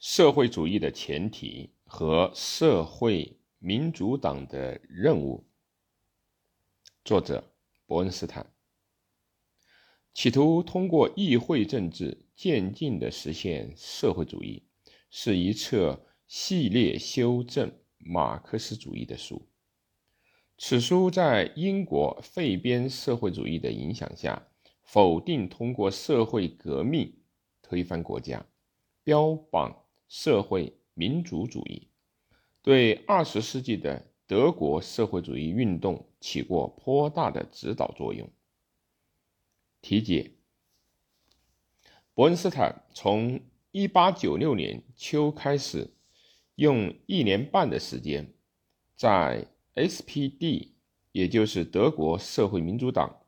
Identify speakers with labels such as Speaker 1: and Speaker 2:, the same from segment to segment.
Speaker 1: 社会主义的前提和社会民主党的任务。作者伯恩斯坦企图通过议会政治渐进地实现社会主义，是一册系列修正马克思主义的书。此书在英国废边社会主义的影响下，否定通过社会革命推翻国家，标榜社会民主主义，对二十世纪的德国社会主义运动起过颇大的指导作用。题解：伯恩斯坦从1896年秋开始，用一年半的时间在。SPD，也就是德国社会民主党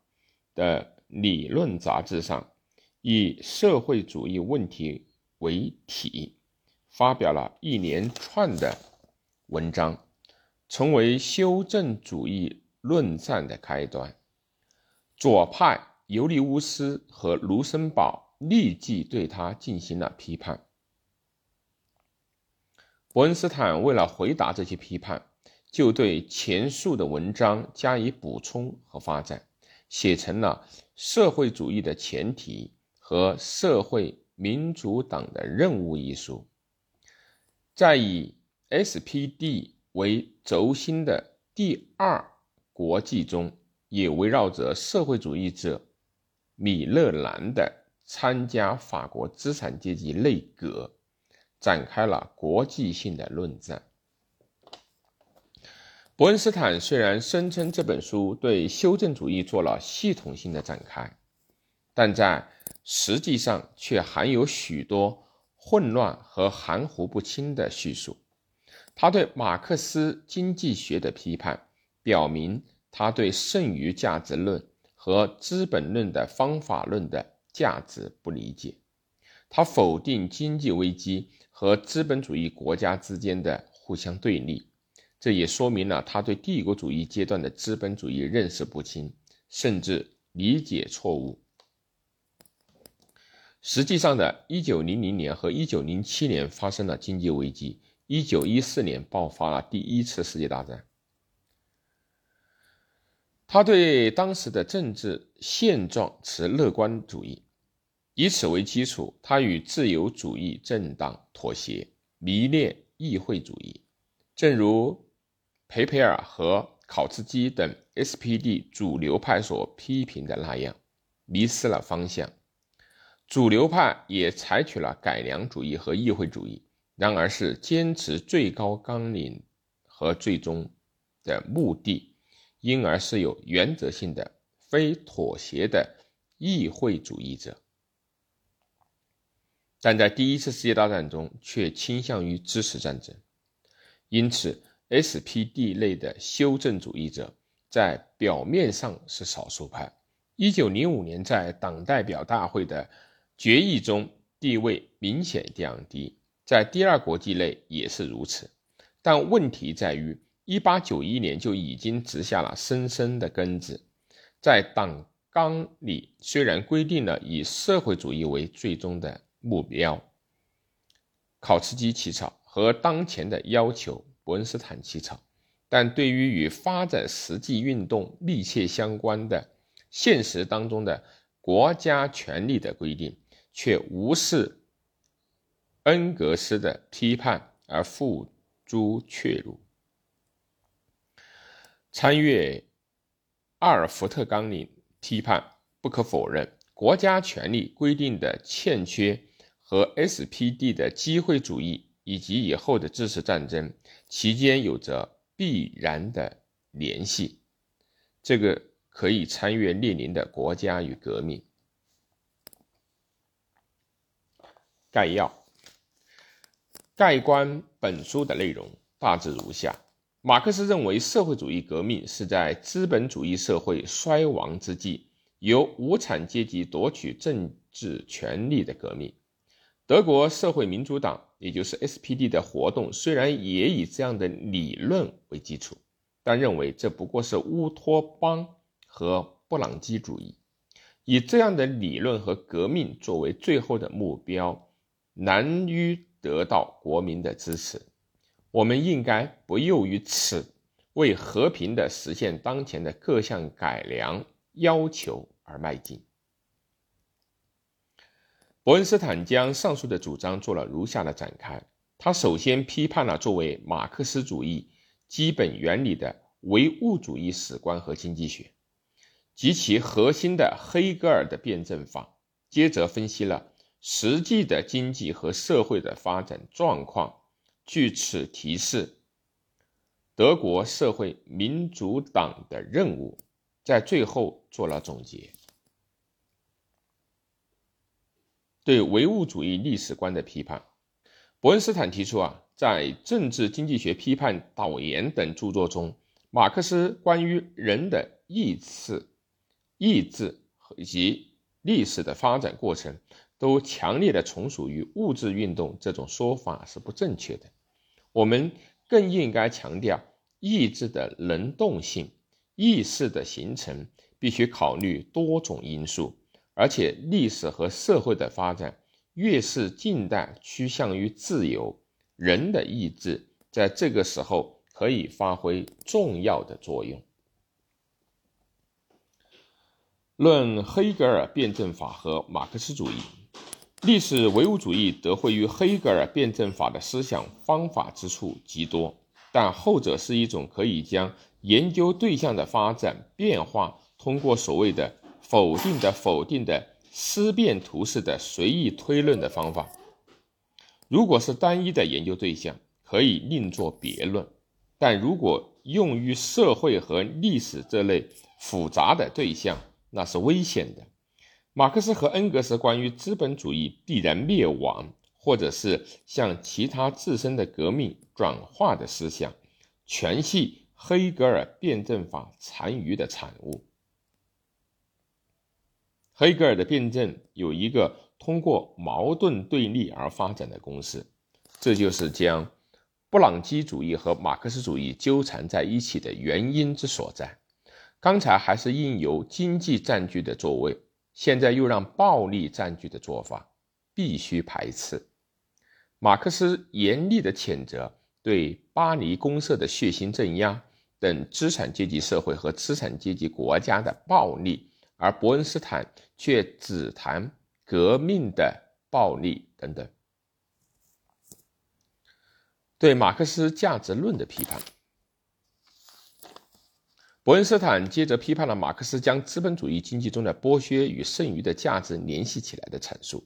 Speaker 1: 的理论杂志上，以社会主义问题为题，发表了一连串的文章，成为修正主义论战的开端。左派尤利乌斯和卢森堡立即对他进行了批判。伯恩斯坦为了回答这些批判。就对前述的文章加以补充和发展，写成了《社会主义的前提和社会民主党的任务》一书。在以 SPD 为轴心的第二国际中，也围绕着社会主义者米勒兰的参加法国资产阶级内阁，展开了国际性的论战。伯恩斯坦虽然声称这本书对修正主义做了系统性的展开，但在实际上却含有许多混乱和含糊不清的叙述。他对马克思经济学的批判，表明他对剩余价值论和资本论的方法论的价值不理解。他否定经济危机和资本主义国家之间的互相对立。这也说明了他对帝国主义阶段的资本主义认识不清，甚至理解错误。实际上的1900年和1907年发生了经济危机，1914年爆发了第一次世界大战。他对当时的政治现状持乐观主义，以此为基础，他与自由主义政党妥协，迷恋议会主义，正如。培培尔和考茨基等 SPD 主流派所批评的那样，迷失了方向。主流派也采取了改良主义和议会主义，然而是坚持最高纲领和最终的目的，因而是有原则性的、非妥协的议会主义者。但在第一次世界大战中，却倾向于支持战争，因此。SPD 类的修正主义者在表面上是少数派。1905年在党代表大会的决议中地位明显降低，在第二国际内也是如此。但问题在于，1891年就已经植下了深深的根子。在党纲里虽然规定了以社会主义为最终的目标，考茨基起草和当前的要求。伯恩斯坦起草，但对于与发展实际运动密切相关的现实当中的国家权力的规定，却无视恩格斯的批判而付诸阙如。参阅阿尔福特纲领批判，不可否认，国家权力规定的欠缺和 SPD 的机会主义。以及以后的知识战争期间有着必然的联系，这个可以参阅列宁的《国家与革命》概要。概观本书的内容大致如下：马克思认为，社会主义革命是在资本主义社会衰亡之际，由无产阶级夺取政治权力的革命。德国社会民主党，也就是 SPD 的活动，虽然也以这样的理论为基础，但认为这不过是乌托邦和布朗基主义。以这样的理论和革命作为最后的目标，难于得到国民的支持。我们应该不囿于此，为和平的实现当前的各项改良要求而迈进。伯恩斯坦将上述的主张做了如下的展开：他首先批判了作为马克思主义基本原理的唯物主义史观和经济学及其核心的黑格尔的辩证法，接着分析了实际的经济和社会的发展状况。据此提示，德国社会民主党的任务，在最后做了总结。对唯物主义历史观的批判，伯恩斯坦提出啊，在《政治经济学批判导言》等著作中，马克思关于人的意志、意志以及历史的发展过程，都强烈的从属于物质运动这种说法是不正确的。我们更应该强调意志的能动性，意识的形成必须考虑多种因素。而且，历史和社会的发展越是近代趋向于自由，人的意志在这个时候可以发挥重要的作用。论黑格尔辩证法和马克思主义，历史唯物主义得惠于黑格尔辩证法的思想方法之处极多，但后者是一种可以将研究对象的发展变化通过所谓的。否定的否定的思辨图式的随意推论的方法，如果是单一的研究对象，可以另作别论；但如果用于社会和历史这类复杂的对象，那是危险的。马克思和恩格斯关于资本主义必然灭亡，或者是向其他自身的革命转化的思想，全系黑格尔辩证法残余的产物。黑格尔的辩证有一个通过矛盾对立而发展的公式，这就是将布朗基主义和马克思主义纠缠在一起的原因之所在。刚才还是应由经济占据的座位，现在又让暴力占据的做法，必须排斥。马克思严厉的谴责对巴黎公社的血腥镇压等资产阶级社会和资产阶级国家的暴力。而伯恩斯坦却只谈革命的暴力等等，对马克思价值论的批判。伯恩斯坦接着批判了马克思将资本主义经济中的剥削与剩余的价值联系起来的阐述。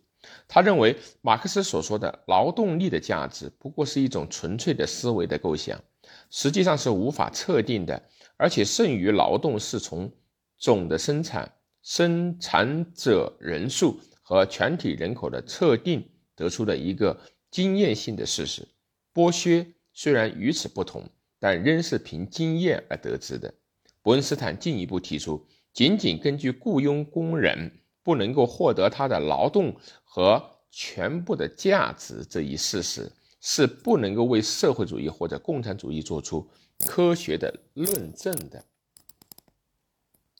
Speaker 1: 他认为，马克思所说的劳动力的价值不过是一种纯粹的思维的构想，实际上是无法测定的，而且剩余劳动是从总的生产。生产者人数和全体人口的测定得出的一个经验性的事实。剥削虽然与此不同，但仍是凭经验而得知的。伯恩斯坦进一步提出，仅仅根据雇佣工人不能够获得他的劳动和全部的价值这一事实，是不能够为社会主义或者共产主义做出科学的论证的。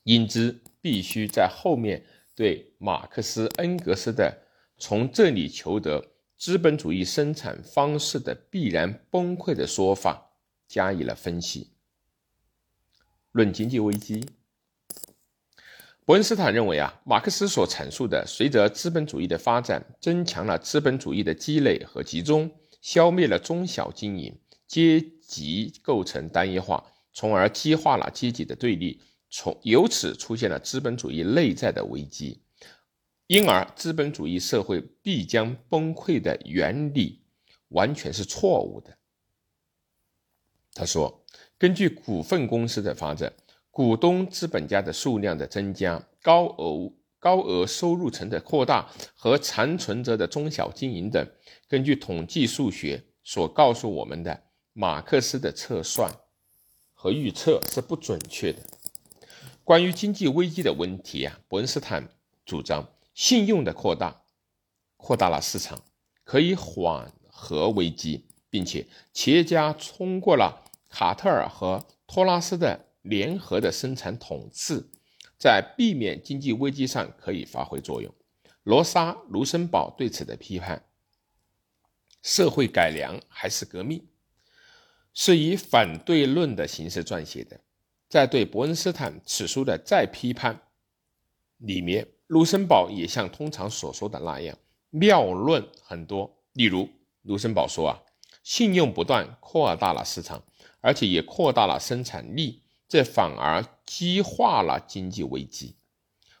Speaker 1: 因之，必须在后面对马克思、恩格斯的从这里求得资本主义生产方式的必然崩溃的说法加以了分析。论经济危机，伯恩斯坦认为啊，马克思所阐述的，随着资本主义的发展，增强了资本主义的积累和集中，消灭了中小经营，阶级构成单一化，从而激化了阶级的对立。从由此出现了资本主义内在的危机，因而资本主义社会必将崩溃的原理完全是错误的。他说，根据股份公司的发展、股东资本家的数量的增加、高额高额收入层的扩大和残存着的中小经营等，根据统计数学所告诉我们的，马克思的测算和预测是不准确的。关于经济危机的问题啊，伯恩斯坦主张信用的扩大，扩大了市场，可以缓和危机，并且企业家通过了卡特尔和托拉斯的联合的生产统治，在避免经济危机上可以发挥作用。罗莎·卢森堡对此的批判社会改良还是革命，是以反对论的形式撰写的。在对伯恩斯坦此书的再批判里面，卢森堡也像通常所说的那样，谬论很多。例如，卢森堡说啊，信用不断扩大了市场，而且也扩大了生产力，这反而激化了经济危机。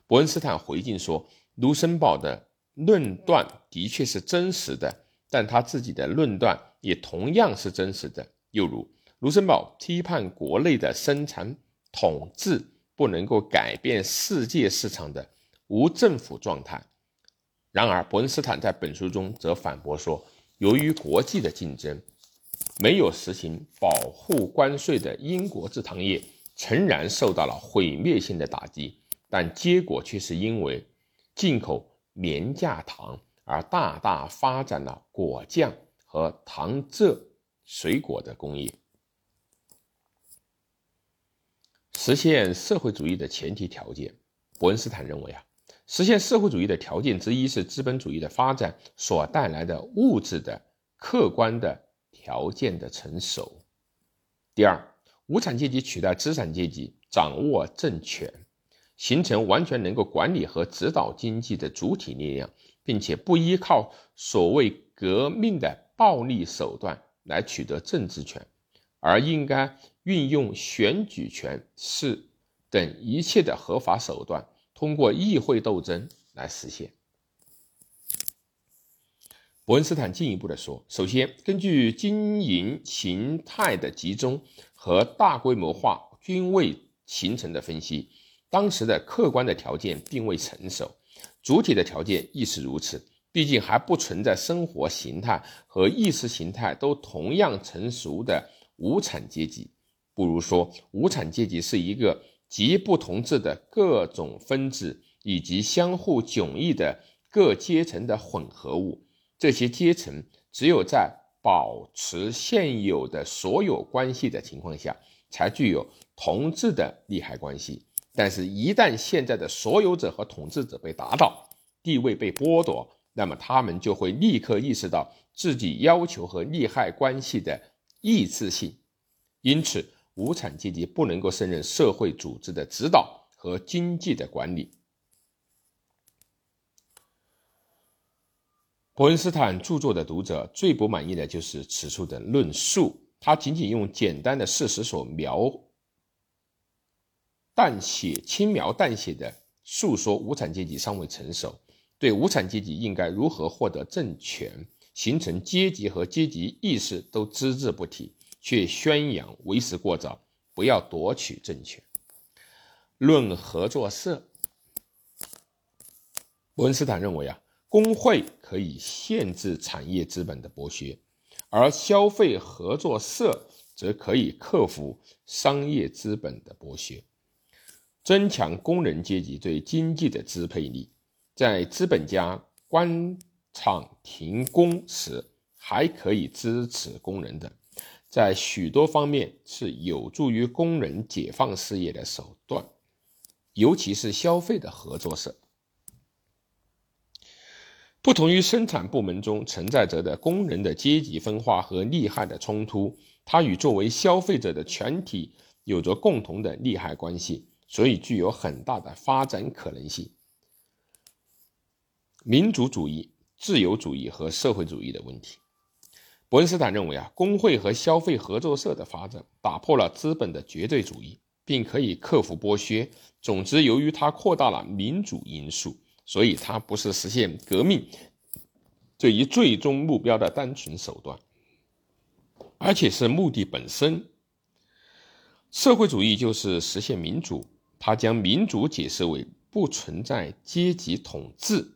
Speaker 1: 伯恩斯坦回敬说，卢森堡的论断的确是真实的。但他自己的论断也同样是真实的。又如，卢森堡批判国内的生产统治不能够改变世界市场的无政府状态。然而，伯恩斯坦在本书中则反驳说，由于国际的竞争，没有实行保护关税的英国制糖业诚然受到了毁灭性的打击，但结果却是因为进口廉价糖。而大大发展了果酱和糖蔗水果的工业。实现社会主义的前提条件，伯恩斯坦认为啊，实现社会主义的条件之一是资本主义的发展所带来的物质的客观的条件的成熟。第二，无产阶级取代资产阶级，掌握政权，形成完全能够管理和指导经济的主体力量。并且不依靠所谓革命的暴力手段来取得政治权，而应该运用选举权是等一切的合法手段，通过议会斗争来实现。伯恩斯坦进一步的说，首先，根据经营形态的集中和大规模化均未形成的分析，当时的客观的条件并未成熟。主体的条件亦是如此，毕竟还不存在生活形态和意识形态都同样成熟的无产阶级。不如说，无产阶级是一个极不同质的各种分子以及相互迥异的各阶层的混合物。这些阶层只有在保持现有的所有关系的情况下，才具有同质的利害关系。但是，一旦现在的所有者和统治者被打倒，地位被剥夺，那么他们就会立刻意识到自己要求和利害关系的异质性。因此，无产阶级不能够胜任社会组织的指导和经济的管理。伯恩斯坦著作的读者最不满意的就是此处的论述，他仅仅用简单的事实所描。淡写、轻描淡写的诉说无产阶级尚未成熟，对无产阶级应该如何获得政权、形成阶级和阶级意识都只字不提，却宣扬为时过早，不要夺取政权。论合作社，伯恩斯坦认为啊，工会可以限制产业资本的剥削，而消费合作社则可以克服商业资本的剥削。增强工人阶级对经济的支配力，在资本家关厂停工时，还可以支持工人的，在许多方面是有助于工人解放事业的手段，尤其是消费的合作社。不同于生产部门中存在着的工人的阶级分化和利害的冲突，它与作为消费者的全体有着共同的利害关系。所以具有很大的发展可能性。民主主义、自由主义和社会主义的问题，伯恩斯坦认为啊，工会和消费合作社的发展打破了资本的绝对主义，并可以克服剥削。总之，由于它扩大了民主因素，所以它不是实现革命这一最终目标的单纯手段，而且是目的本身。社会主义就是实现民主。它将民主解释为不存在阶级统治，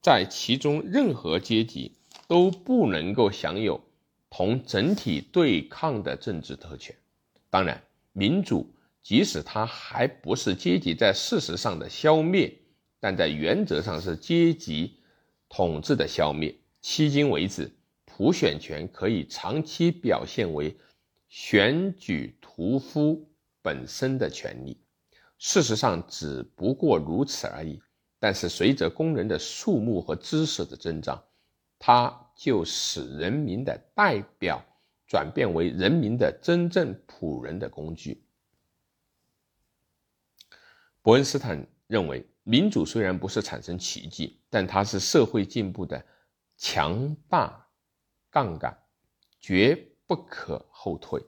Speaker 1: 在其中任何阶级都不能够享有同整体对抗的政治特权。当然，民主即使它还不是阶级在事实上的消灭，但在原则上是阶级统治的消灭。迄今为止，普选权可以长期表现为选举屠夫本身的权利。事实上，只不过如此而已。但是，随着工人的数目和知识的增长，它就使人民的代表转变为人民的真正仆人的工具。伯恩斯坦认为，民主虽然不是产生奇迹，但它是社会进步的强大杠杆，绝不可后退。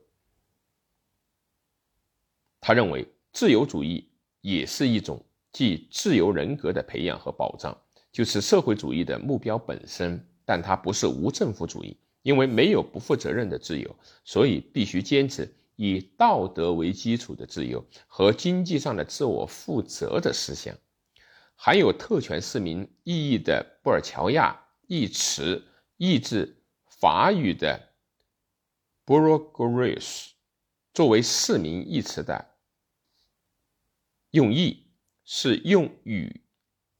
Speaker 1: 他认为，自由主义也是一种即自由人格的培养和保障，就是社会主义的目标本身。但它不是无政府主义，因为没有不负责任的自由，所以必须坚持以道德为基础的自由和经济上的自我负责的思想。含有特权市民意义的布尔乔亚一词译自法语的 “bourgeois”，作为市民一词的用意是用语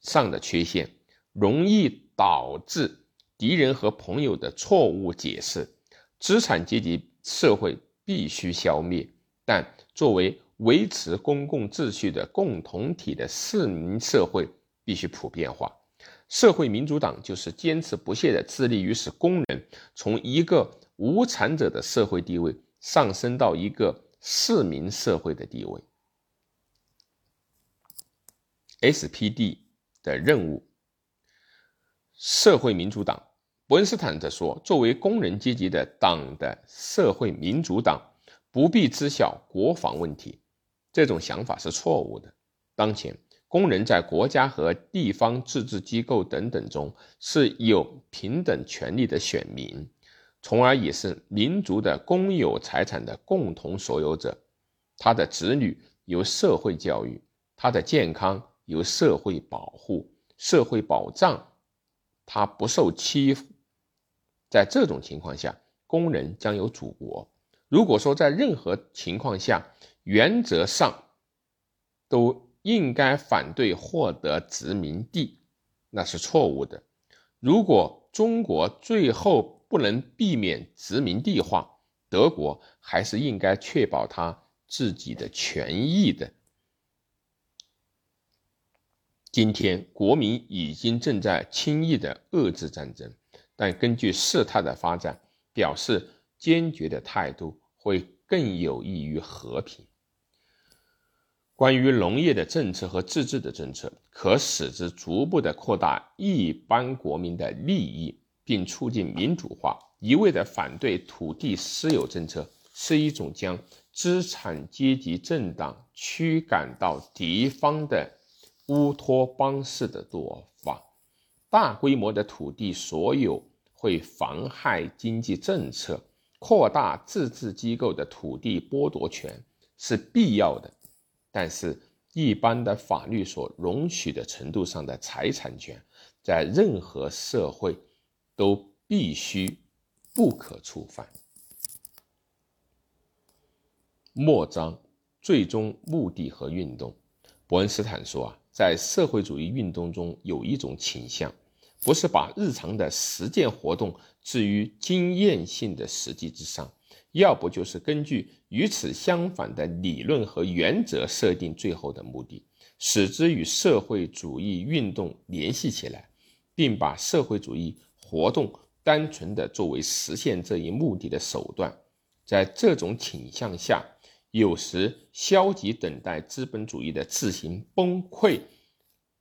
Speaker 1: 上的缺陷，容易导致。敌人和朋友的错误解释，资产阶级社会必须消灭，但作为维持公共秩序的共同体的市民社会必须普遍化。社会民主党就是坚持不懈地致力于使工人从一个无产者的社会地位上升到一个市民社会的地位。SPD 的任务，社会民主党。伯恩斯坦则说：“作为工人阶级的党的社会民主党，不必知晓国防问题。这种想法是错误的。当前，工人在国家和地方自治机构等等中是有平等权利的选民，从而也是民族的公有财产的共同所有者。他的子女由社会教育，他的健康由社会保护，社会保障他不受欺负。”在这种情况下，工人将有祖国。如果说在任何情况下，原则上都应该反对获得殖民地，那是错误的。如果中国最后不能避免殖民地化，德国还是应该确保他自己的权益的。今天，国民已经正在轻易的遏制战争。但根据事态的发展，表示坚决的态度会更有益于和平。关于农业的政策和自治的政策，可使之逐步的扩大一般国民的利益，并促进民主化。一味的反对土地私有政策，是一种将资产阶级政党驱赶到敌方的乌托邦式的做法。大规模的土地所有。会妨害经济政策，扩大自治机构的土地剥夺权是必要的，但是，一般的法律所容许的程度上的财产权，在任何社会都必须不可触犯。末章最终目的和运动，伯恩斯坦说啊，在社会主义运动中有一种倾向。不是把日常的实践活动置于经验性的实际之上，要不就是根据与此相反的理论和原则设定最后的目的，使之与社会主义运动联系起来，并把社会主义活动单纯的作为实现这一目的的手段。在这种倾向下，有时消极等待资本主义的自行崩溃。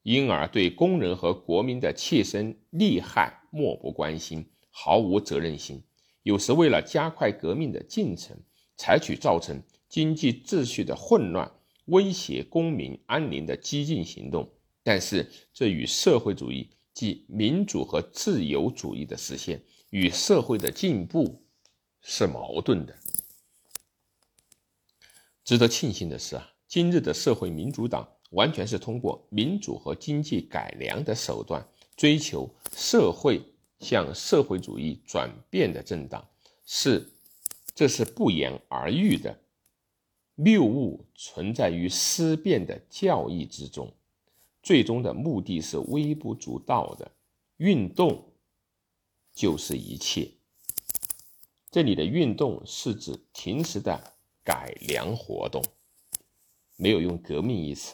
Speaker 1: 因而对工人和国民的切身利害漠不关心，毫无责任心。有时为了加快革命的进程，采取造成经济秩序的混乱、威胁公民安宁的激进行动。但是，这与社会主义即民主和自由主义的实现与社会的进步是矛盾的。值得庆幸的是啊，今日的社会民主党。完全是通过民主和经济改良的手段追求社会向社会主义转变的政党，是，这是不言而喻的。谬误存在于思辨的教义之中，最终的目的是微不足道的。运动就是一切。这里的运动是指平时的改良活动，没有用革命一词。